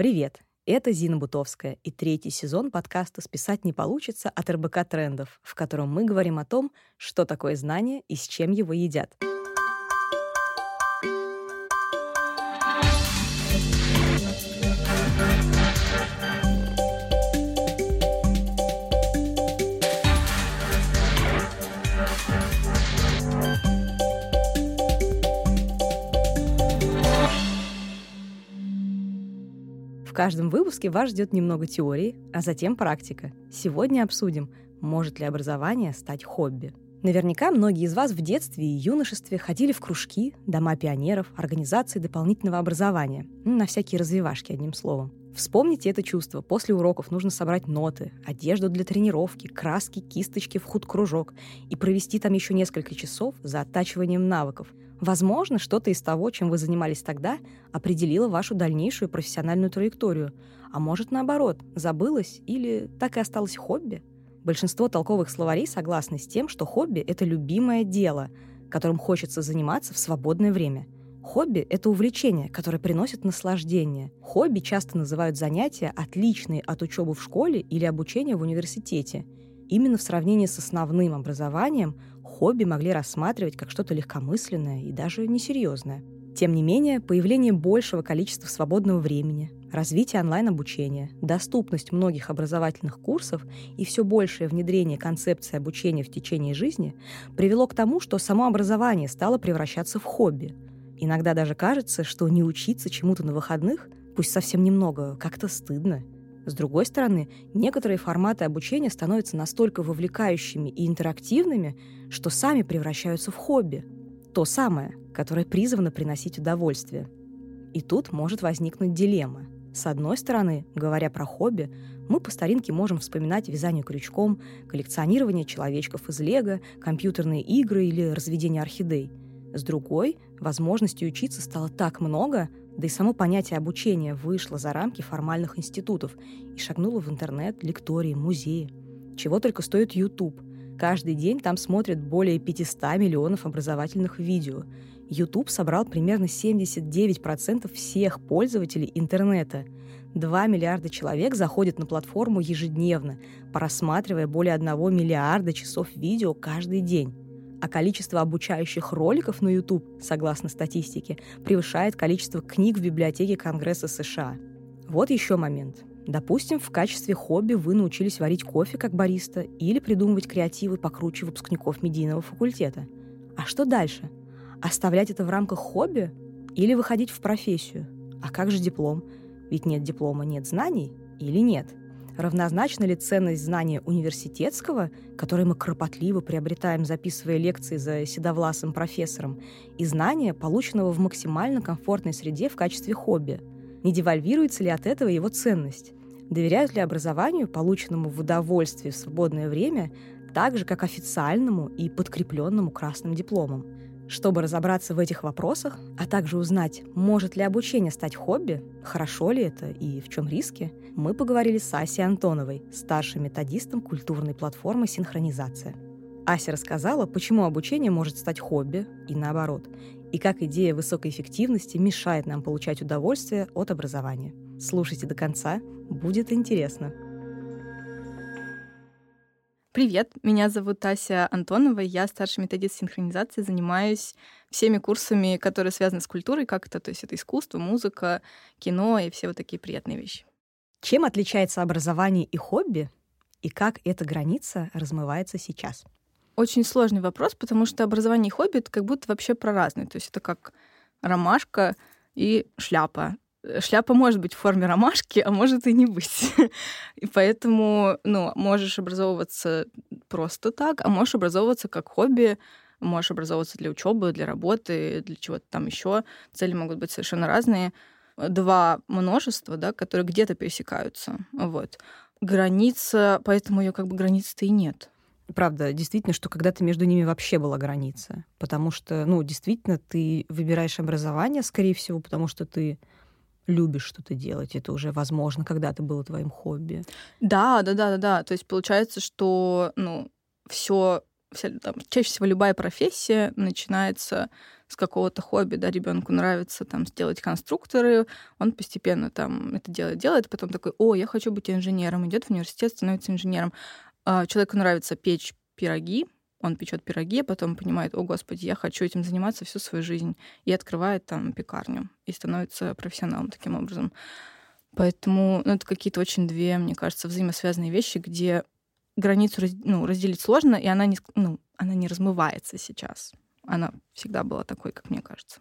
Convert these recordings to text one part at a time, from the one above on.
Привет! Это Зина Бутовская и третий сезон подкаста «Списать не получится» от РБК «Трендов», в котором мы говорим о том, что такое знание и с чем его едят. Каждом выпуске вас ждет немного теории, а затем практика. Сегодня обсудим, может ли образование стать хобби. Наверняка многие из вас в детстве и юношестве ходили в кружки, дома пионеров, организации дополнительного образования. Ну, на всякие развивашки, одним словом. Вспомните это чувство. После уроков нужно собрать ноты, одежду для тренировки, краски, кисточки в худ-кружок и провести там еще несколько часов за оттачиванием навыков. Возможно, что-то из того, чем вы занимались тогда, определило вашу дальнейшую профессиональную траекторию. А может, наоборот, забылось или так и осталось хобби? Большинство толковых словарей согласны с тем, что хобби — это любимое дело, которым хочется заниматься в свободное время. Хобби — это увлечение, которое приносит наслаждение. Хобби часто называют занятия, отличные от учебы в школе или обучения в университете. Именно в сравнении с основным образованием хобби могли рассматривать как что-то легкомысленное и даже несерьезное. Тем не менее, появление большего количества свободного времени, развитие онлайн-обучения, доступность многих образовательных курсов и все большее внедрение концепции обучения в течение жизни привело к тому, что само образование стало превращаться в хобби. Иногда даже кажется, что не учиться чему-то на выходных, пусть совсем немного, как-то стыдно – с другой стороны, некоторые форматы обучения становятся настолько вовлекающими и интерактивными, что сами превращаются в хобби. То самое, которое призвано приносить удовольствие. И тут может возникнуть дилемма. С одной стороны, говоря про хобби, мы по старинке можем вспоминать вязание крючком, коллекционирование человечков из лего, компьютерные игры или разведение орхидей. С другой, возможностей учиться стало так много, да и само понятие обучения вышло за рамки формальных институтов и шагнуло в интернет, лектории, музеи. Чего только стоит YouTube. Каждый день там смотрят более 500 миллионов образовательных видео. YouTube собрал примерно 79% всех пользователей интернета. 2 миллиарда человек заходят на платформу ежедневно, просматривая более 1 миллиарда часов видео каждый день а количество обучающих роликов на YouTube, согласно статистике, превышает количество книг в библиотеке Конгресса США. Вот еще момент. Допустим, в качестве хобби вы научились варить кофе как бариста или придумывать креативы покруче выпускников медийного факультета. А что дальше? Оставлять это в рамках хобби или выходить в профессию? А как же диплом? Ведь нет диплома, нет знаний или нет? Равнозначна ли ценность знания университетского, который мы кропотливо приобретаем, записывая лекции за седовласым профессором, и знания, полученного в максимально комфортной среде в качестве хобби? Не девальвируется ли от этого его ценность? Доверяют ли образованию, полученному в удовольствие в свободное время, так же, как официальному и подкрепленному красным дипломом? Чтобы разобраться в этих вопросах, а также узнать, может ли обучение стать хобби, хорошо ли это и в чем риски, мы поговорили с Асей Антоновой, старшим методистом культурной платформы «Синхронизация». Ася рассказала, почему обучение может стать хобби и наоборот, и как идея высокой эффективности мешает нам получать удовольствие от образования. Слушайте до конца, будет интересно. Привет, меня зовут Тася Антонова, я старший методист синхронизации, занимаюсь всеми курсами, которые связаны с культурой, как это, то есть это искусство, музыка, кино и все вот такие приятные вещи. Чем отличается образование и хобби, и как эта граница размывается сейчас? Очень сложный вопрос, потому что образование и хобби — это как будто вообще про разные. То есть это как ромашка и шляпа. Шляпа может быть в форме ромашки, а может и не быть. И поэтому, ну, можешь образовываться просто так, а можешь образовываться как хобби, можешь образовываться для учебы, для работы, для чего-то там еще. Цели могут быть совершенно разные. Два множества, да, которые где-то пересекаются. Вот. Граница, поэтому ее как бы границы-то и нет. Правда, действительно, что когда-то между ними вообще была граница. Потому что, ну, действительно, ты выбираешь образование, скорее всего, потому что ты любишь что-то делать, это уже возможно, когда-то было твоим хобби. Да, да, да, да, да. То есть получается, что ну все там, чаще всего любая профессия начинается с какого-то хобби, да, ребенку нравится там сделать конструкторы, он постепенно там это делает, делает, потом такой, о, я хочу быть инженером, идет в университет, становится инженером. А человеку нравится печь пироги, он печет пироги, а потом понимает, о, господи, я хочу этим заниматься всю свою жизнь, и открывает там пекарню, и становится профессионалом таким образом. Поэтому ну, это какие-то очень две, мне кажется, взаимосвязанные вещи, где границу ну, разделить сложно, и она не, ну, она не размывается сейчас. Она всегда была такой, как мне кажется.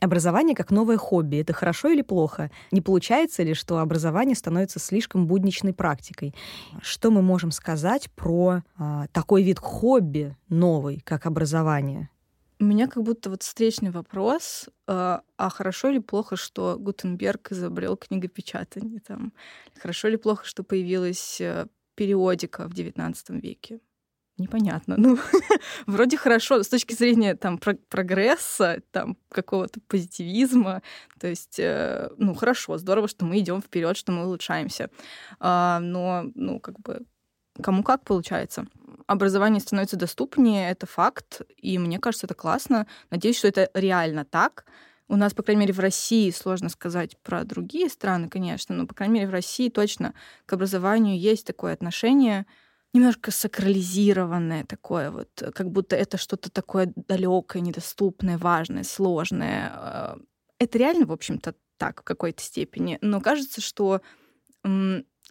Образование как новое хобби — это хорошо или плохо? Не получается ли, что образование становится слишком будничной практикой? Что мы можем сказать про а, такой вид хобби новый, как образование? У меня как будто вот встречный вопрос, а, а хорошо или плохо, что Гутенберг изобрел книгопечатание? Там? Хорошо или плохо, что появилась э, периодика в XIX веке? Непонятно. Ну, вроде хорошо с точки зрения там про прогресса, там какого-то позитивизма. То есть, э, ну, хорошо, здорово, что мы идем вперед, что мы улучшаемся. А, но, ну, как бы кому как получается. Образование становится доступнее, это факт, и мне кажется, это классно. Надеюсь, что это реально так. У нас, по крайней мере, в России, сложно сказать про другие страны, конечно, но, по крайней мере, в России точно к образованию есть такое отношение, немножко сакрализированное такое, вот как будто это что-то такое далекое, недоступное, важное, сложное. Э, это реально, в общем-то, так в какой-то степени. Но кажется, что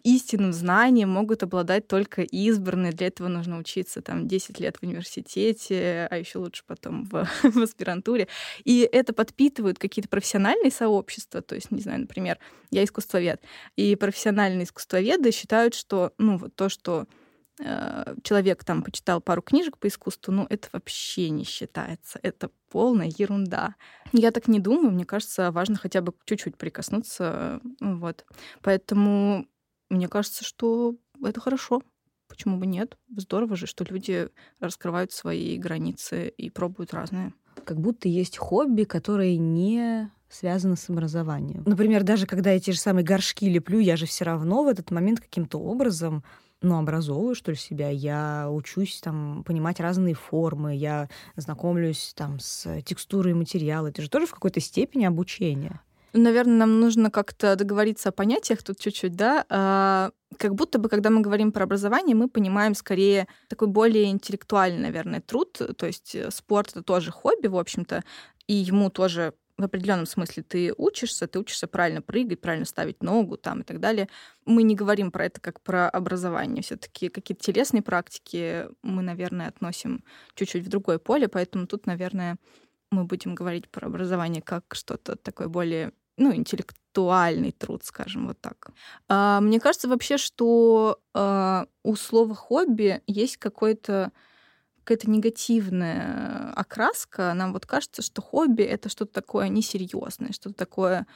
истинным знанием могут обладать только избранные. Для этого нужно учиться там 10 лет в университете, а еще лучше потом в, в аспирантуре. И это подпитывают какие-то профессиональные сообщества. То есть, не знаю, например, я искусствовед. И профессиональные искусствоведы считают, что ну, вот то, что Э, человек там почитал пару книжек по искусству, ну, это вообще не считается. Это полная ерунда. Я так не думаю. Мне кажется, важно хотя бы чуть-чуть прикоснуться. Вот. Поэтому мне кажется, что это хорошо. Почему бы нет? Здорово же, что люди раскрывают свои границы и пробуют разное. Как будто есть хобби, которые не связаны с образованием. Например, даже когда я те же самые горшки леплю, я же все равно в этот момент каким-то образом ну, образовываю, что ли, себя. Я учусь там понимать разные формы, я знакомлюсь там с текстурой материала. Это же тоже в какой-то степени обучение. Наверное, нам нужно как-то договориться о понятиях тут чуть-чуть, да. А, как будто бы, когда мы говорим про образование, мы понимаем скорее такой более интеллектуальный, наверное, труд. То есть э, спорт — это тоже хобби, в общем-то, и ему тоже в определенном смысле ты учишься, ты учишься правильно прыгать, правильно ставить ногу там и так далее. Мы не говорим про это как про образование. Все-таки какие-то телесные практики мы, наверное, относим чуть-чуть в другое поле, поэтому тут, наверное, мы будем говорить про образование как что-то такое более ну, интеллектуальный труд, скажем вот так. А, мне кажется вообще, что а, у слова хобби есть какой-то какая-то негативная окраска. Нам вот кажется, что хобби — это что-то такое несерьезное, что-то такое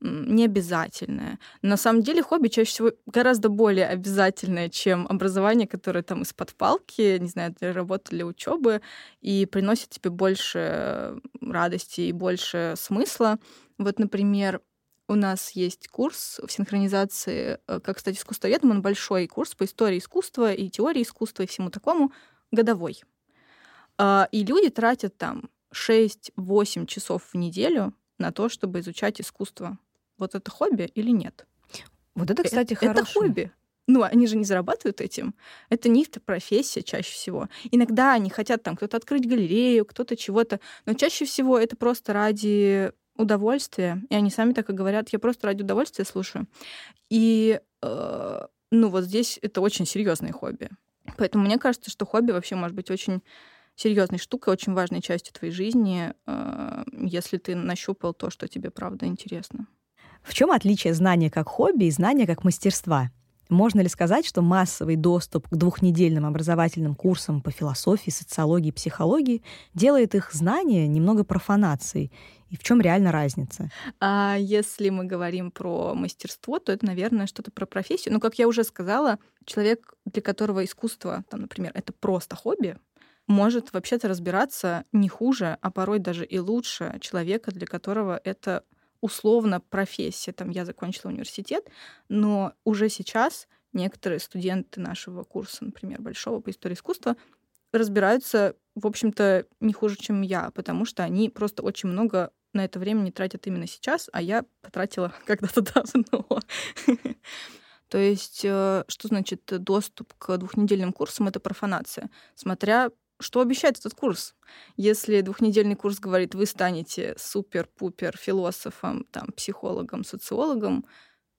необязательное. На самом деле хобби чаще всего гораздо более обязательное, чем образование, которое там из-под палки, не знаю, для работы, для учебы, и приносит тебе больше радости и больше смысла. Вот, например, у нас есть курс в синхронизации, э, как стать искусствоведом, он большой курс по истории искусства и теории искусства и всему такому, годовой. А, и люди тратят там 6-8 часов в неделю на то, чтобы изучать искусство. Вот это хобби или нет? Вот это, кстати, это, хорошее. Это хобби. Ну, они же не зарабатывают этим. Это не их профессия чаще всего. Иногда они хотят там кто-то открыть галерею, кто-то чего-то, но чаще всего это просто ради удовольствия. И они сами так и говорят, я просто ради удовольствия слушаю. И э, ну вот здесь это очень серьезное хобби. Поэтому мне кажется, что хобби вообще может быть очень серьезной штукой, очень важной частью твоей жизни, э, если ты нащупал то, что тебе правда интересно. В чем отличие знания как хобби и знания как мастерства? Можно ли сказать, что массовый доступ к двухнедельным образовательным курсам по философии, социологии и психологии делает их знания немного профанацией? И в чем реально разница? А если мы говорим про мастерство, то это, наверное, что-то про профессию. Но, как я уже сказала, человек, для которого искусство, там, например, это просто хобби, может вообще-то разбираться не хуже, а порой даже и лучше человека, для которого это условно профессия. Там я закончила университет, но уже сейчас некоторые студенты нашего курса, например, большого по истории искусства, разбираются, в общем-то, не хуже, чем я, потому что они просто очень много на это время не тратят именно сейчас, а я потратила когда-то давно. То есть, э, что значит доступ к двухнедельным курсам? Это профанация. Смотря что обещает этот курс? Если двухнедельный курс говорит, вы станете супер-пупер философом, там, психологом, социологом,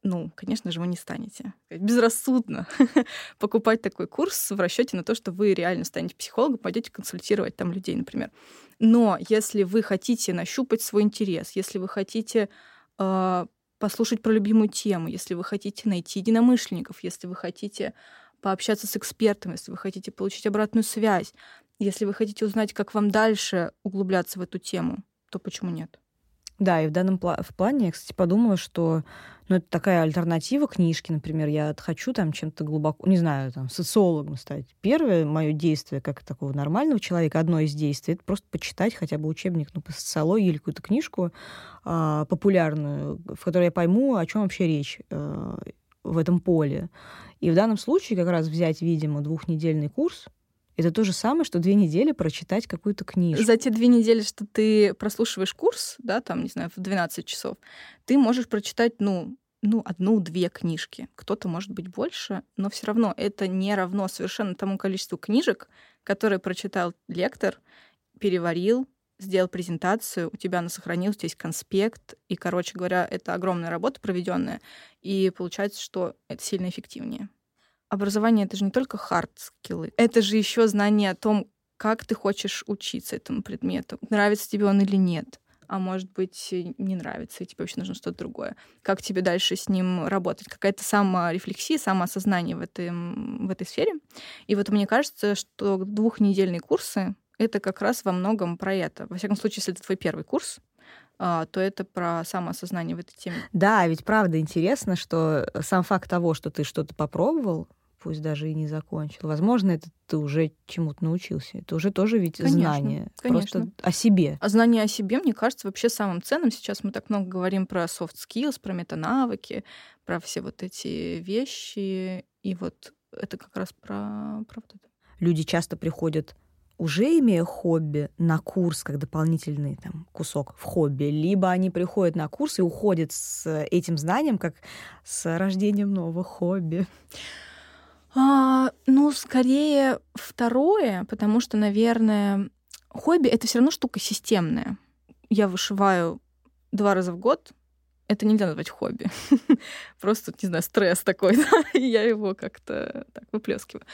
ну, конечно же, вы не станете. Безрассудно покупать такой курс в расчете на то, что вы реально станете психологом, пойдете консультировать там людей, например. Но если вы хотите нащупать свой интерес, если вы хотите э, послушать про любимую тему, если вы хотите найти единомышленников, если вы хотите пообщаться с экспертом, если вы хотите получить обратную связь, если вы хотите узнать, как вам дальше углубляться в эту тему, то почему нет? Да, и в данном пла- в плане я, кстати, подумала, что ну, это такая альтернатива книжке, например, я хочу там чем-то глубоко, не знаю, там, социологом стать. Первое мое действие, как такого нормального человека, одно из действий, это просто почитать хотя бы учебник ну, по социологии или какую-то книжку а, популярную, в которой я пойму, о чем вообще речь а, в этом поле. И в данном случае как раз взять, видимо, двухнедельный курс — это то же самое, что две недели прочитать какую-то книжку. За те две недели, что ты прослушиваешь курс, да, там, не знаю, в 12 часов, ты можешь прочитать, ну, ну, одну-две книжки. Кто-то может быть больше, но все равно это не равно совершенно тому количеству книжек, которые прочитал лектор, переварил, сделал презентацию, у тебя она сохранилась, есть конспект, и, короче говоря, это огромная работа проведенная, и получается, что это сильно эффективнее образование это же не только хард-скиллы, это же еще знание о том, как ты хочешь учиться этому предмету, нравится тебе он или нет а может быть, не нравится, и тебе вообще нужно что-то другое. Как тебе дальше с ним работать? Какая-то саморефлексия, самоосознание в, этом, в этой сфере. И вот мне кажется, что двухнедельные курсы — это как раз во многом про это. Во всяком случае, если это твой первый курс, а, то это про самоосознание в этой теме. Да, ведь правда интересно, что сам факт того, что ты что-то попробовал, пусть даже и не закончил. Возможно, это ты уже чему-то научился. Это уже тоже ведь конечно, знание. Конечно. Просто о себе. А знание о себе, мне кажется, вообще самым ценным. Сейчас мы так много говорим про soft skills, про метанавыки, про все вот эти вещи. И вот это как раз про, про вот это. Люди часто приходят уже имея хобби на курс как дополнительный там, кусок в хобби, либо они приходят на курс и уходят с этим знанием как с рождением нового хобби. А, ну, скорее второе, потому что, наверное, хобби это все равно штука системная. Я вышиваю два раза в год. Это нельзя назвать хобби. Просто, не знаю, стресс такой, да, и я его как-то так выплескиваю.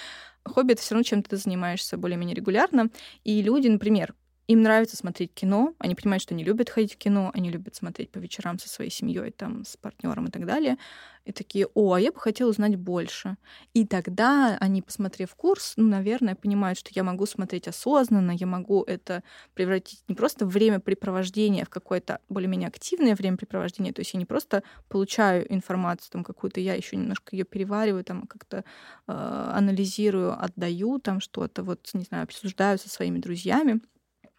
Хобби это все равно чем ты занимаешься более-менее регулярно. И люди, например, им нравится смотреть кино, они понимают, что они любят ходить в кино, они любят смотреть по вечерам со своей семьей, там, с партнером и так далее. И такие, о, а я бы хотела узнать больше. И тогда они, посмотрев курс, ну, наверное, понимают, что я могу смотреть осознанно, я могу это превратить не просто в времяпрепровождение, в какое-то более-менее активное времяпрепровождение, то есть я не просто получаю информацию там какую-то, я еще немножко ее перевариваю, там как-то э, анализирую, отдаю там что-то, вот, не знаю, обсуждаю со своими друзьями,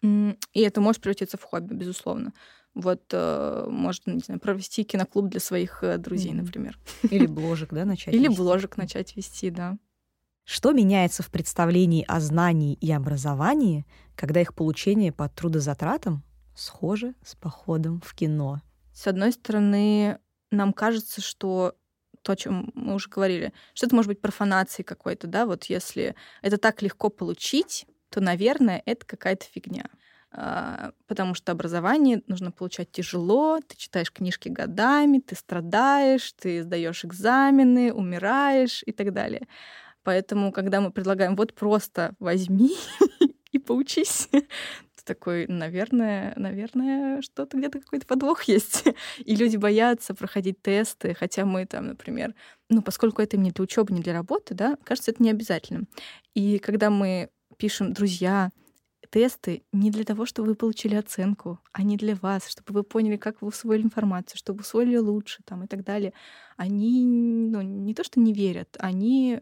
и это может превратиться в хобби, безусловно. Вот, э, может, не знаю, провести киноклуб для своих э, друзей, mm-hmm. например. Или бложек, да, начать Или вести. бложек начать вести, да. Что меняется в представлении о знании и образовании, когда их получение по трудозатратам схоже с походом в кино? С одной стороны, нам кажется, что то, о чем мы уже говорили, что это может быть профанацией какой-то, да, вот если это так легко получить, то, наверное, это какая-то фигня. А, потому что образование нужно получать тяжело, ты читаешь книжки годами, ты страдаешь, ты сдаешь экзамены, умираешь и так далее. Поэтому, когда мы предлагаем вот просто возьми и поучись, такой, наверное, наверное, что-то где-то какой-то подвох есть. И люди боятся проходить тесты, хотя мы там, например, ну, поскольку это не для учебы, не для работы, да, кажется, это не обязательно. И когда мы пишем, друзья, тесты не для того, чтобы вы получили оценку, а не для вас, чтобы вы поняли, как вы усвоили информацию, чтобы усвоили лучше там, и так далее. Они ну, не то, что не верят, они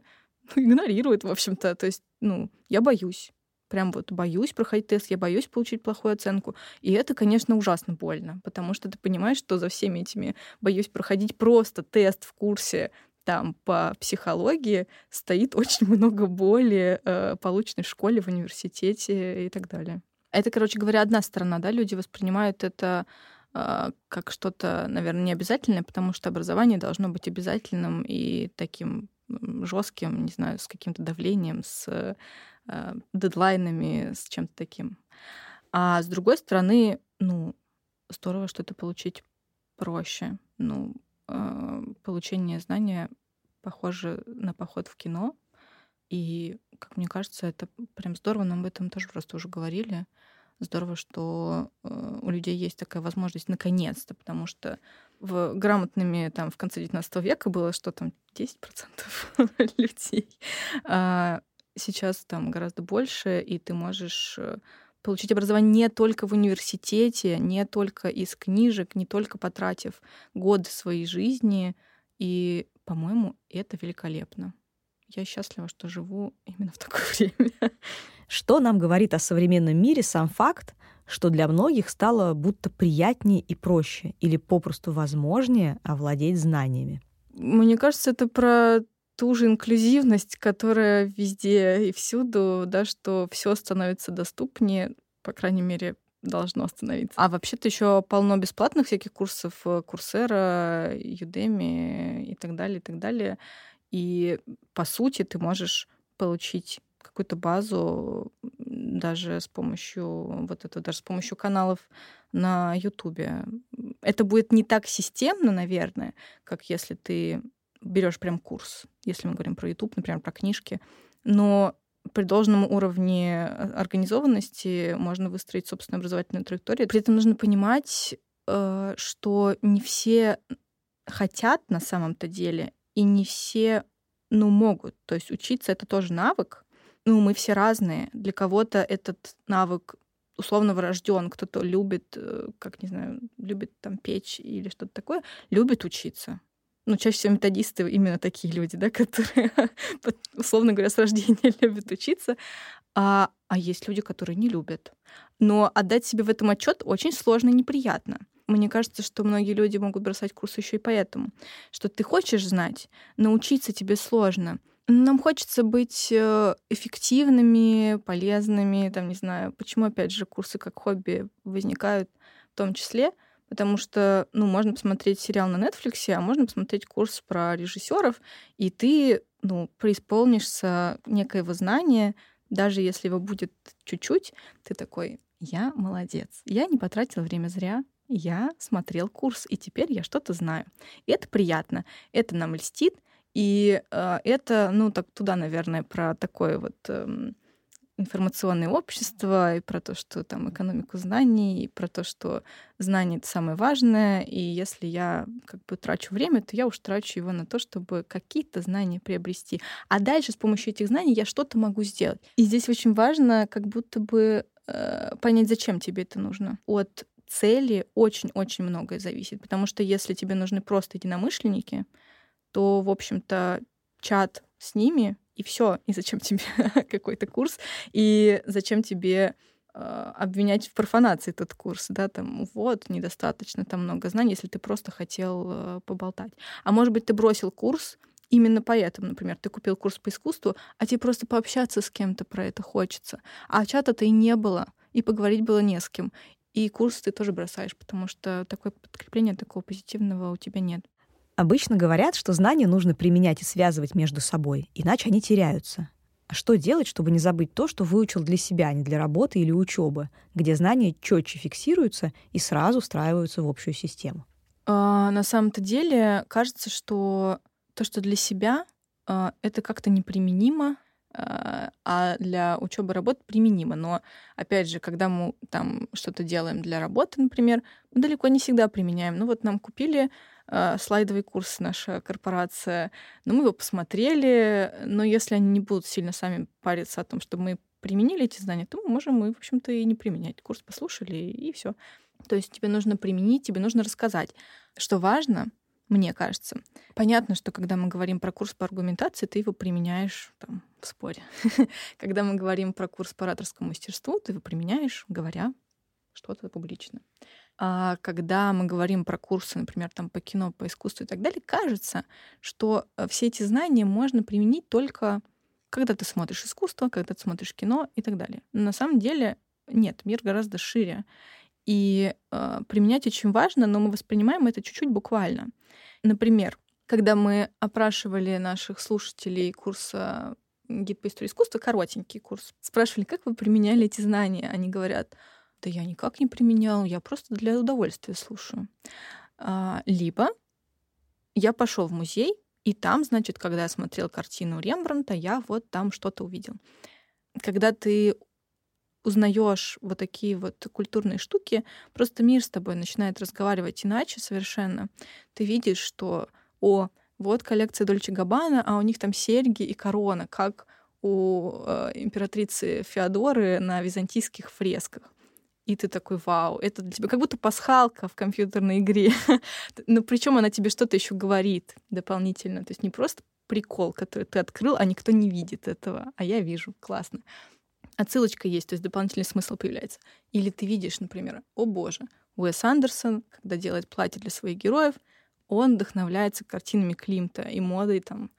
ну, игнорируют, в общем-то. То есть, ну, я боюсь. Прям вот боюсь проходить тест, я боюсь получить плохую оценку. И это, конечно, ужасно больно, потому что ты понимаешь, что за всеми этими боюсь проходить просто тест в курсе там по психологии стоит очень много боли, э, полученной в школе, в университете и так далее. Это, короче говоря, одна сторона, да, люди воспринимают это э, как что-то, наверное, необязательное, потому что образование должно быть обязательным и таким жестким, не знаю, с каким-то давлением, с э, дедлайнами, с чем-то таким. А с другой стороны, ну, здорово что-то получить проще. Ну, э, получение знания похоже на поход в кино. И, как мне кажется, это прям здорово. Нам об этом тоже просто уже говорили. Здорово, что э, у людей есть такая возможность наконец-то, потому что в грамотными там в конце 19 века было что там 10% людей. А сейчас там гораздо больше, и ты можешь э, получить образование не только в университете, не только из книжек, не только потратив годы своей жизни. И, по-моему, это великолепно. Я счастлива, что живу именно в такое время. Что нам говорит о современном мире сам факт, что для многих стало будто приятнее и проще или попросту возможнее овладеть знаниями? Мне кажется, это про ту же инклюзивность, которая везде и всюду, да, что все становится доступнее, по крайней мере, должно становиться. А вообще-то еще полно бесплатных всяких курсов, э, Курсера, Udemy и так далее, и так далее. И по сути ты можешь получить какую-то базу даже с помощью вот этого, даже с помощью каналов на Ютубе. Это будет не так системно, наверное, как если ты берешь прям курс, если мы говорим про YouTube, например, про книжки, но при должном уровне организованности можно выстроить собственную образовательную траекторию. При этом нужно понимать, э, что не все хотят на самом-то деле, и не все ну, могут. То есть учиться — это тоже навык. Ну, мы все разные. Для кого-то этот навык условно врожден, кто-то любит, э, как не знаю, любит там печь или что-то такое, любит учиться ну, чаще всего методисты именно такие люди, да, которые, условно говоря, с рождения любят учиться, а, а есть люди, которые не любят. Но отдать себе в этом отчет очень сложно и неприятно. Мне кажется, что многие люди могут бросать курс еще и поэтому, что ты хочешь знать, научиться тебе сложно. Нам хочется быть э, эффективными, полезными, там, не знаю, почему, опять же, курсы как хобби возникают в том числе — Потому что, ну, можно посмотреть сериал на Netflix, а можно посмотреть курс про режиссеров, и ты, ну, преисполнишься некоего знания, даже если его будет чуть-чуть, ты такой, я молодец, я не потратил время зря, я смотрел курс, и теперь я что-то знаю. И это приятно, это нам льстит, и э, это, ну, так туда, наверное, про такое вот... Э, информационное общество, и про то, что там экономику знаний, и про то, что знание — это самое важное, и если я как бы трачу время, то я уж трачу его на то, чтобы какие-то знания приобрести. А дальше с помощью этих знаний я что-то могу сделать. И здесь очень важно как будто бы э, понять, зачем тебе это нужно. От цели очень-очень многое зависит, потому что если тебе нужны просто единомышленники, то, в общем-то, чат с ними и все. И зачем тебе какой-то курс? И зачем тебе э, обвинять в профанации этот курс, да, там, вот, недостаточно там много знаний, если ты просто хотел э, поболтать. А может быть, ты бросил курс именно поэтому, например, ты купил курс по искусству, а тебе просто пообщаться с кем-то про это хочется. А чата-то и не было, и поговорить было не с кем. И курс ты тоже бросаешь, потому что такое подкрепление такого позитивного у тебя нет. Обычно говорят, что знания нужно применять и связывать между собой, иначе они теряются. А что делать, чтобы не забыть то, что выучил для себя, а не для работы или учебы, где знания четче фиксируются и сразу встраиваются в общую систему? А, на самом-то деле кажется, что то, что для себя, а, это как-то неприменимо, а, а для учебы работы применимо. Но опять же, когда мы там что-то делаем для работы, например, мы далеко не всегда применяем. Ну вот нам купили э, слайдовый курс наша корпорация. Но мы его посмотрели, но если они не будут сильно сами париться о том, чтобы мы применили эти знания, то мы можем и, в общем-то, и не применять. Курс послушали, и все. То есть тебе нужно применить, тебе нужно рассказать. Что важно, мне кажется. Понятно, что когда мы говорим про курс по аргументации, ты его применяешь там, в споре. когда мы говорим про курс по ораторскому мастерству, ты его применяешь, говоря что-то публично. а когда мы говорим про курсы, например, там по кино, по искусству и так далее, кажется, что э, все эти знания можно применить только когда ты смотришь искусство, когда ты смотришь кино и так далее. Но на самом деле нет, мир гораздо шире. И э, применять очень важно, но мы воспринимаем это чуть-чуть буквально. Например, когда мы опрашивали наших слушателей курса гид по истории искусства, коротенький курс, спрашивали, как вы применяли эти знания. Они говорят, да я никак не применял, я просто для удовольствия слушаю. А, либо я пошел в музей, и там, значит, когда я смотрел картину Рембранта, я вот там что-то увидел. Когда ты узнаешь вот такие вот культурные штуки, просто мир с тобой начинает разговаривать иначе совершенно. Ты видишь, что, о, вот коллекция Дольче Габбана, а у них там серьги и корона, как у э, императрицы Феодоры на византийских фресках и ты такой, вау, это для тебя как будто пасхалка в компьютерной игре. Но причем она тебе что-то еще говорит дополнительно. То есть не просто прикол, который ты открыл, а никто не видит этого, а я вижу, классно. Отсылочка есть, то есть дополнительный смысл появляется. Или ты видишь, например, о боже, Уэс Андерсон, когда делает платье для своих героев, он вдохновляется картинами Климта и модой там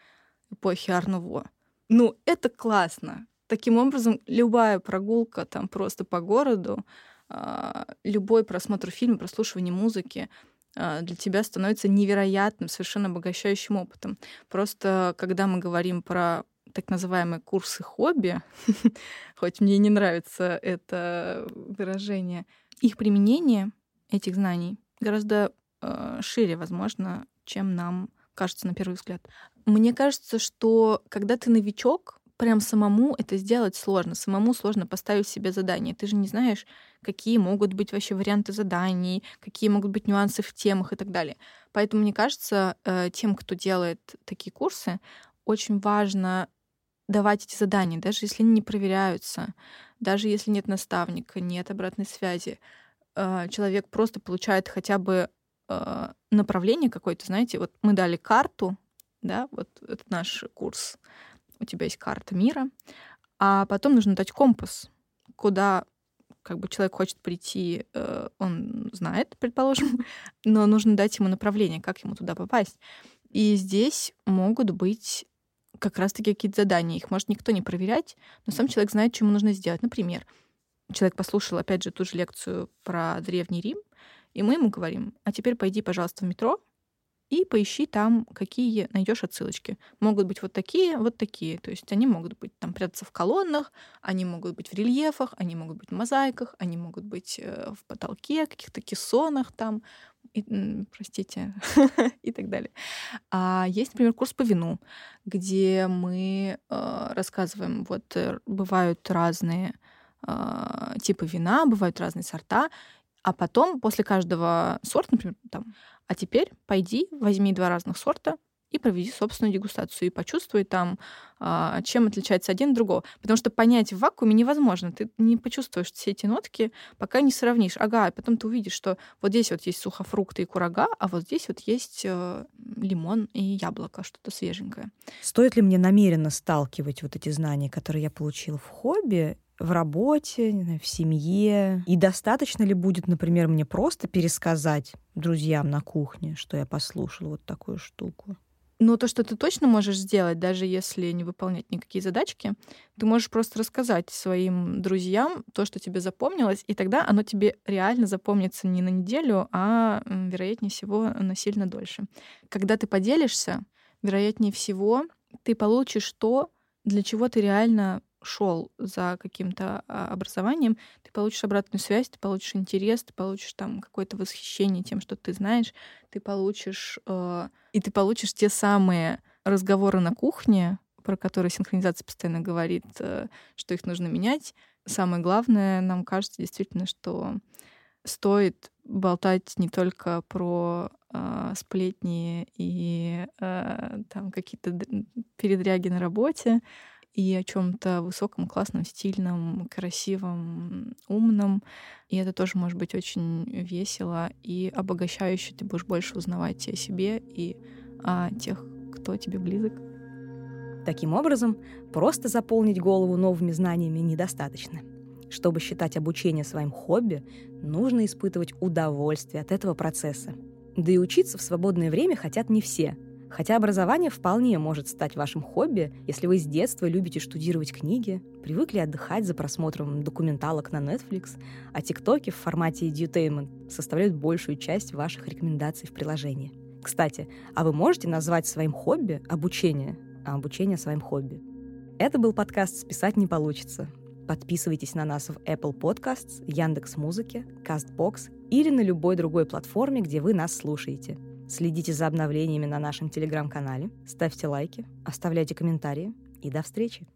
эпохи Арнуво. Ну, это классно. Таким образом, любая прогулка там просто по городу, а, любой просмотр фильма, прослушивание музыки а, для тебя становится невероятным, совершенно обогащающим опытом. Просто когда мы говорим про так называемые курсы хобби, хоть мне не нравится это выражение, их применение этих знаний гораздо э, шире, возможно, чем нам кажется на первый взгляд. Мне кажется, что когда ты новичок, прям самому это сделать сложно. Самому сложно поставить себе задание. Ты же не знаешь, какие могут быть вообще варианты заданий, какие могут быть нюансы в темах и так далее. Поэтому, мне кажется, э, тем, кто делает такие курсы, очень важно давать эти задания, даже если они не проверяются, даже если нет наставника, нет обратной связи. Э, человек просто получает хотя бы э, направление какое-то, знаете, вот мы дали карту, да, вот это наш курс у тебя есть карта мира, а потом нужно дать компас, куда как бы человек хочет прийти, э, он знает, предположим, но нужно дать ему направление, как ему туда попасть. И здесь могут быть как раз-таки какие-то задания. Их может никто не проверять, но сам человек знает, что ему нужно сделать. Например, человек послушал, опять же, ту же лекцию про Древний Рим, и мы ему говорим, а теперь пойди, пожалуйста, в метро, и поищи там, какие найдешь отсылочки. Могут быть вот такие, вот такие. То есть они могут быть там прятаться в колоннах, они могут быть в рельефах, они могут быть в мозаиках, они могут быть э, в потолке, каких-то кессонах там, и, простите, и так далее. А есть, например, курс по вину, где мы э, рассказываем, вот э, бывают разные э, типы вина, бывают разные сорта, а потом после каждого сорта, например, там а теперь пойди, возьми два разных сорта и проведи собственную дегустацию и почувствуй там, а, чем отличается один от другого. Потому что понять в вакууме невозможно. Ты не почувствуешь все эти нотки, пока не сравнишь. Ага, и потом ты увидишь, что вот здесь вот есть сухофрукты и курага, а вот здесь вот есть э, лимон и яблоко, что-то свеженькое. Стоит ли мне намеренно сталкивать вот эти знания, которые я получила в хобби, в работе, в семье? И достаточно ли будет, например, мне просто пересказать друзьям на кухне, что я послушала вот такую штуку? Но то, что ты точно можешь сделать, даже если не выполнять никакие задачки, ты можешь просто рассказать своим друзьям то, что тебе запомнилось, и тогда оно тебе реально запомнится не на неделю, а, вероятнее всего, на сильно дольше. Когда ты поделишься, вероятнее всего, ты получишь то, для чего ты реально шел за каким-то а, образованием, ты получишь обратную связь, ты получишь интерес, ты получишь там какое-то восхищение тем, что ты знаешь, ты получишь э, и ты получишь те самые разговоры на кухне, про которые синхронизация постоянно говорит, э, что их нужно менять. Самое главное, нам кажется действительно, что стоит болтать не только про э, сплетни и э, там какие-то передряги на работе, и о чем-то высоком, классном, стильном, красивом, умном. И это тоже может быть очень весело и обогащающе. Ты будешь больше узнавать о себе и о тех, кто тебе близок. Таким образом, просто заполнить голову новыми знаниями недостаточно. Чтобы считать обучение своим хобби, нужно испытывать удовольствие от этого процесса. Да и учиться в свободное время хотят не все. Хотя образование вполне может стать вашим хобби, если вы с детства любите штудировать книги, привыкли отдыхать за просмотром документалок на Netflix, а тиктоки в формате edutainment составляют большую часть ваших рекомендаций в приложении. Кстати, а вы можете назвать своим хобби обучение, а обучение своим хобби? Это был подкаст «Списать не получится». Подписывайтесь на нас в Apple Podcasts, Яндекс Музыке, Castbox или на любой другой платформе, где вы нас слушаете. Следите за обновлениями на нашем телеграм-канале, ставьте лайки, оставляйте комментарии и до встречи.